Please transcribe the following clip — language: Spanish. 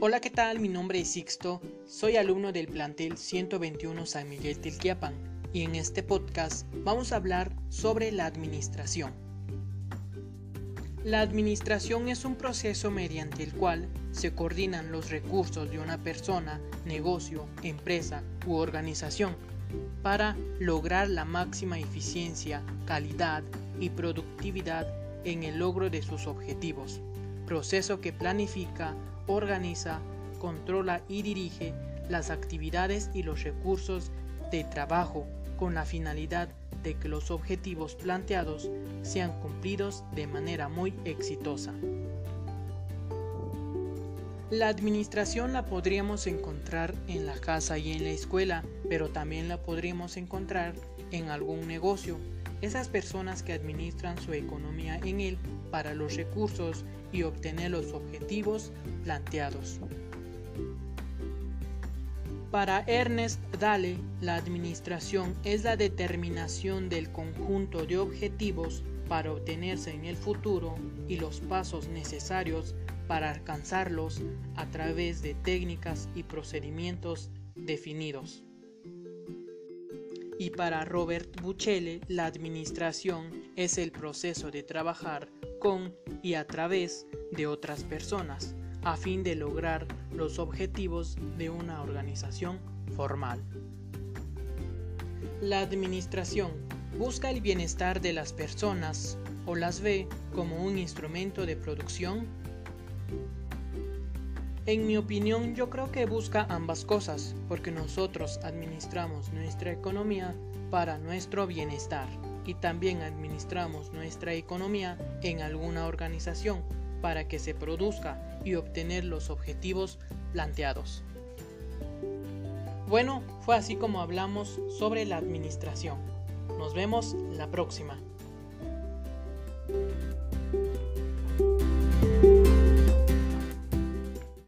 Hola, ¿qué tal? Mi nombre es Sixto, soy alumno del plantel 121 San Miguel Tilquiapan y en este podcast vamos a hablar sobre la administración. La administración es un proceso mediante el cual se coordinan los recursos de una persona, negocio, empresa u organización para lograr la máxima eficiencia, calidad y productividad en el logro de sus objetivos. Proceso que planifica, organiza, controla y dirige las actividades y los recursos de trabajo con la finalidad de que los objetivos planteados sean cumplidos de manera muy exitosa. La administración la podríamos encontrar en la casa y en la escuela, pero también la podríamos encontrar en algún negocio. Esas personas que administran su economía en él para los recursos y obtener los objetivos planteados. Para Ernest Dalle, la administración es la determinación del conjunto de objetivos para obtenerse en el futuro y los pasos necesarios para alcanzarlos a través de técnicas y procedimientos definidos. Y para Robert Buchele, la administración es el proceso de trabajar con y a través de otras personas a fin de lograr los objetivos de una organización formal. La administración busca el bienestar de las personas o las ve como un instrumento de producción. En mi opinión yo creo que busca ambas cosas porque nosotros administramos nuestra economía para nuestro bienestar y también administramos nuestra economía en alguna organización para que se produzca y obtener los objetivos planteados. Bueno, fue así como hablamos sobre la administración. Nos vemos la próxima.